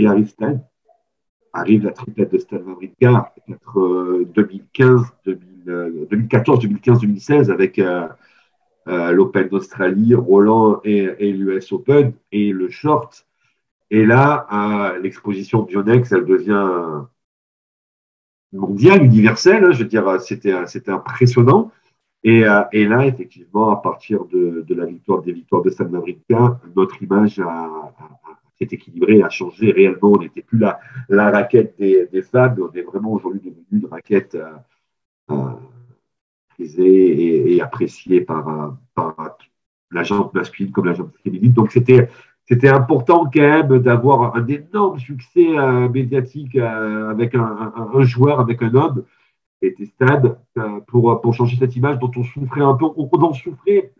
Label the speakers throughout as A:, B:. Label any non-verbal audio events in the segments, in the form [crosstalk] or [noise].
A: Et arrive Stan, arrive la triplette de Stan Wawrinka, 2015, 2014, 2015, 2016 avec euh, euh, l'Open d'Australie, Roland et, l'US Open et le short. Et là, l'exposition Bionex, elle devient mondiale, universelle. hein, je veux dire, c'était impressionnant. Et, euh, et là, effectivement, à partir de, de la victoire des victoires de Stan Wawrinka, notre image a- s'est équilibrée, a changé réellement. On n'était plus la, raquette des, des femmes, on est vraiment aujourd'hui devenu une raquette euh, euh, prisée et, et appréciée par, euh, par la jambe masculine comme la jambe féminine. Donc c'était c'était important quand même d'avoir un énorme succès médiatique avec un, joueur, avec un homme, qui était Stade, euh, pour, pour changer cette image dont on souffrait un peu. On, on en souffrait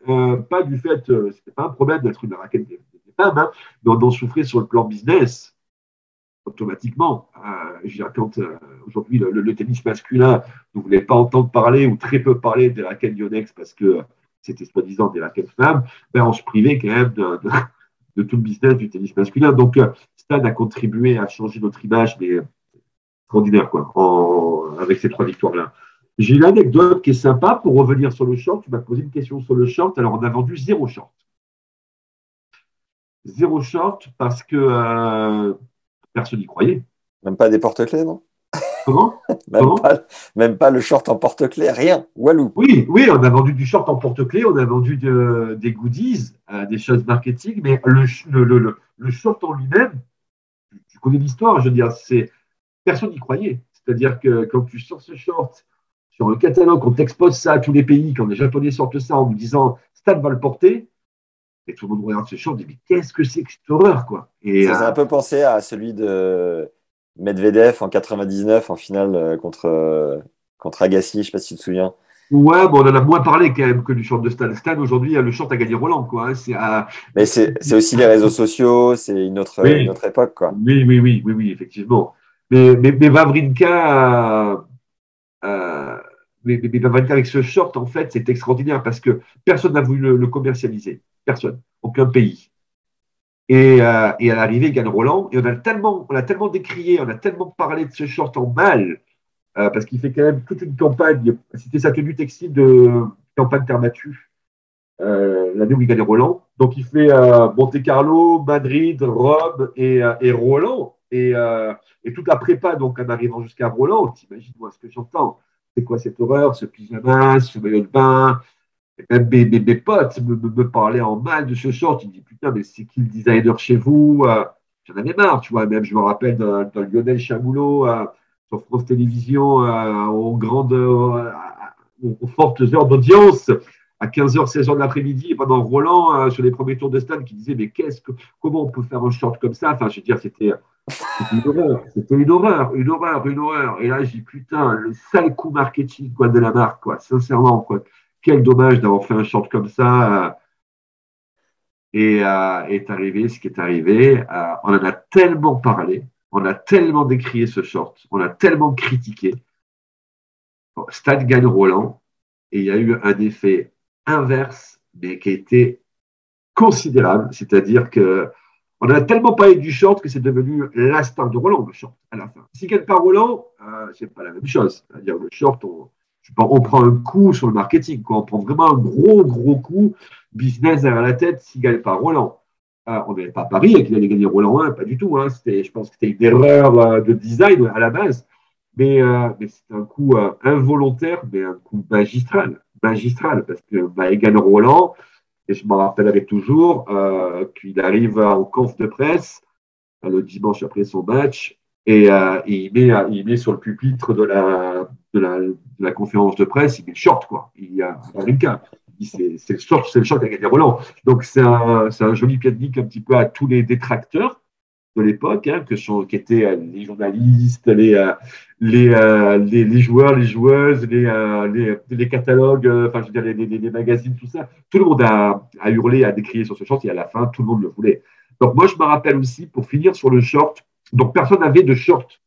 A: pas du fait, c'était pas un problème d'être une raquette des, femmes, hein, mais on en souffrait sur le plan business automatiquement. Euh, quand euh, aujourd'hui le, tennis masculin ne voulait pas entendre parler ou très peu parler des raquettes Yonex parce que c'était soi-disant des raquettes femmes, ben, on se privait quand même de, tout le business du tennis masculin. Donc, euh, Stan a contribué à changer notre image, mais extraordinaire, quoi, avec ces trois victoires-là. J'ai une anecdote qui est sympa pour revenir sur le short. Tu m'as posé une question sur le short. Alors, on a vendu zéro short. Zéro short parce que euh, personne n'y croyait.
B: Même pas des porte-clés, non?
A: Comment? [laughs]
B: Même
A: Comment?
B: pas, même pas le short en porte-clés, rien. Walou.
A: Oui, oui, on a vendu du short en porte-clés, on a vendu de- des goodies, euh, des choses marketing, mais le, sh- le, le- le- le short en lui-même, tu- connais l'histoire, je veux dire, c'est personne n'y croyait. C'est-à-dire que quand tu sors ce short sur un catalogue, on t'expose ça à tous les pays, quand les Japonais sortent ça en nous disant Stan va le porter, et tout le monde regarde ce short et dit mais qu'est-ce que c'est que cette horreur quoi Et
B: Ça faisait
A: euh,
B: un peu penser à celui de Medvedev en 99 en finale euh, contre, euh, contre Agassi, je sais pas si tu te souviens.
A: ouais, bon, on en a moins parlé quand même que du short de Stan. Stan aujourd'hui, le short a gagné Roland quoi. hein. C'est à-
B: Mais c'est c'est aussi les réseaux sociaux, c'est une autre,
A: Oui.
B: une autre époque, quoi.
A: Oui, oui, oui, oui, oui, effectivement. Mais, mais, mais euh, euh, mais, mais- avec ce short, en fait, c'est extraordinaire parce que personne n'a voulu le, le commercialiser. Personne. Aucun pays. Et, euh, à l'arrivée, il gagne Roland. Et on a tellement, on a tellement décrié, on a tellement parlé de ce short en mal, euh, parce qu'il fait quand même toute une campagne. C'était sa tenue textile de campagne terre battue, euh, l'année où il gagne Roland. Donc il fait euh, Monte Carlo, Madrid, Rome et, Roland. Et, et toute la prépa, donc en arrivant jusqu'à Roland, t'imagines moi ce que j'entends. C'est quoi cette horreur, ce pyjama, ce maillot de bain même mes, mes, mes potes me, me, me parlaient en mal de ce short. Ils me Putain, mais c'est qui le designer chez vous Euh, J'en avais marre, tu vois. Même, je me rappelle d'un Lionel Chamoulot euh, sur France Télévisions, euh, aux grandes, euh, aux, fortes heures d'audience, à 15h, 16h de l'après-midi, pendant Roland, euh, sur les premiers tours de stade, qui disait Mais qu'est-ce que, comment on peut faire un short comme ça? Enfin, je veux dire, c'était. Une horreur, c'était une horreur, une horreur, une horreur. Et là, je dis putain, le sale coup marketing quoi, de la marque, quoi, sincèrement, quoi. Quel dommage d'avoir fait un short comme ça. euh, et euh, est arrivé ce qui est arrivé. Euh, on en a tellement parlé, on a tellement décrié ce short, on a tellement critiqué. Bon, Stade gagne Roland et il y a eu un effet inverse, mais qui a été considérable. C'est-à-dire que on a tellement parlé du short que c'est devenu la star de Roland, le short, à la fin. S'il gagne pas Roland, euh, c'est pas la même chose. C'est-à-dire le short, on, on prend un coup sur le marketing, on prend vraiment un gros, gros coup business derrière la tête s'il gagne pas Roland. On n'avait pas parié qu'il allait gagner Roland 1, pas du tout. Hein. Je pense que c'était une erreur euh, de design à la base, mais, euh, c'est un coup euh, involontaire, mais un coup magistral, magistral, parce que il gagne Roland, et je m'en rappellerai toujours qu'il arrive en conf de presse le dimanche après son match, et, euh, et il, met, sur le pupitre de la, de de conférence de presse, il met le short, quoi. Il y a Wawrinka. c'est le short, c'est le short a gagné Roland. Donc c'est un, joli pied-de-bique un petit peu à tous les détracteurs de l'époque, hein, que sont, qui étaient euh, les journalistes, les, euh, euh, joueurs, les joueuses, les, euh, catalogues, euh, enfin les, magazines, tout ça. Tout le monde a hurlé, a décrié sur ce short et à la fin tout le monde le voulait. Donc moi je me rappelle aussi pour finir sur le short. Donc personne n'avait de short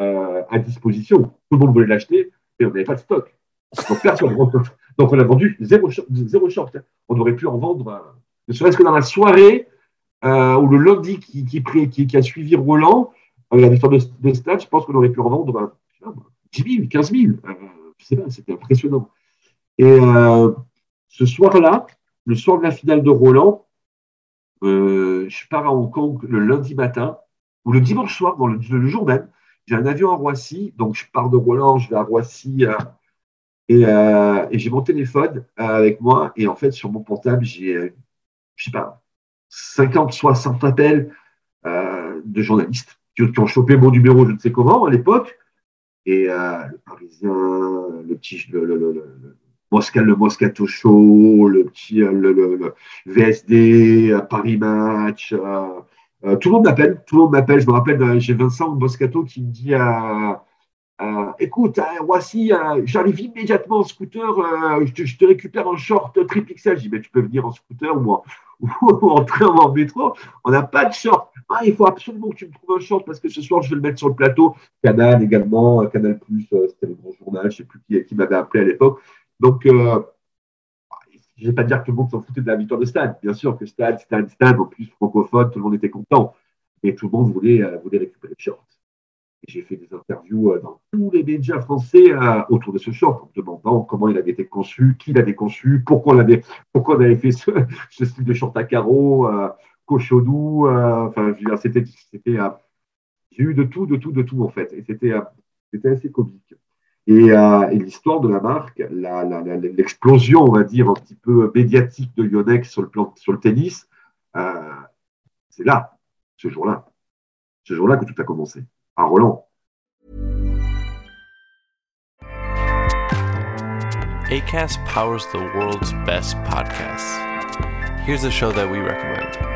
A: euh, à disposition. Tout le monde voulait l'acheter et on n'avait pas de stock. Donc personne. [laughs] Donc on a vendu zéro short. Zéro short hein. On aurait pu en vendre, euh, ne serait-ce que dans la soirée euh, ou le lundi qui, a suivi Roland, la victoire de, de Stade, je pense qu'on aurait pu en vendre ben, je sais pas, 10 000, 15 000. Euh, je c'était impressionnant. Et ce soir-là, le soir de la finale de Roland, je pars à Hong Kong le lundi matin ou le dimanche soir, dans le, jour même. J'ai un avion à Roissy, donc je pars de Roland, je vais à Roissy euh, et, euh, et j'ai mon téléphone euh, avec moi. Et en fait, sur mon portable, j'ai, je sais pas, 50, 60 appels de journalistes qui, ont chopé mon numéro, je ne sais comment, à l'époque. Et le Parisien, le petit, le, le, le, le, le Mosca- le Moscato Show, le petit, le, VSD, Paris Match. Euh, euh, tout le monde m'appelle, tout le monde m'appelle. Je me rappelle, euh, j'ai Vincent Moscato qui me dit à, écoute, Roissy, euh, j'arrive immédiatement en scooter, euh, je, te, je te récupère en short triple XL. Je dis, mais tu peux venir en scooter ou en, [laughs] ou en train ou en métro? On n'a pas de short. Ah, il faut absolument que tu me trouves un short parce que ce soir, je vais le mettre sur le plateau. Canal également, euh, Canal Plus, euh, c'était le grand journal, je sais plus qui, qui m'avait appelé à l'époque. Donc, euh, je vais pas dire que tout le monde s'en foutait de la victoire de Stade. Bien sûr que Stade, Stade, Stade, en plus francophone, tout le monde était content. Mais tout le monde voulait, euh, voulait récupérer le short. Et j'ai fait des interviews euh, dans tous les médias français euh, autour de ce short, en me demandant comment il avait été conçu, qui l'avait conçu, pourquoi on avait, pourquoi on avait fait ce, ce style de short à carreaux, euh, cochonou. euh, enfin, c'était, c'était, euh, j'ai eu de tout, de tout, de tout en fait. Et c'était assez comique. Et, euh, et l'histoire de la marque, l'explosion, on va dire, un petit peu médiatique de Yonex sur le, tennis, euh, c'est là, ce jour-là. Ce jour-là que tout a commencé. À Roland.
C: ACAST powers the world's best podcasts. Here's a show that we recommend.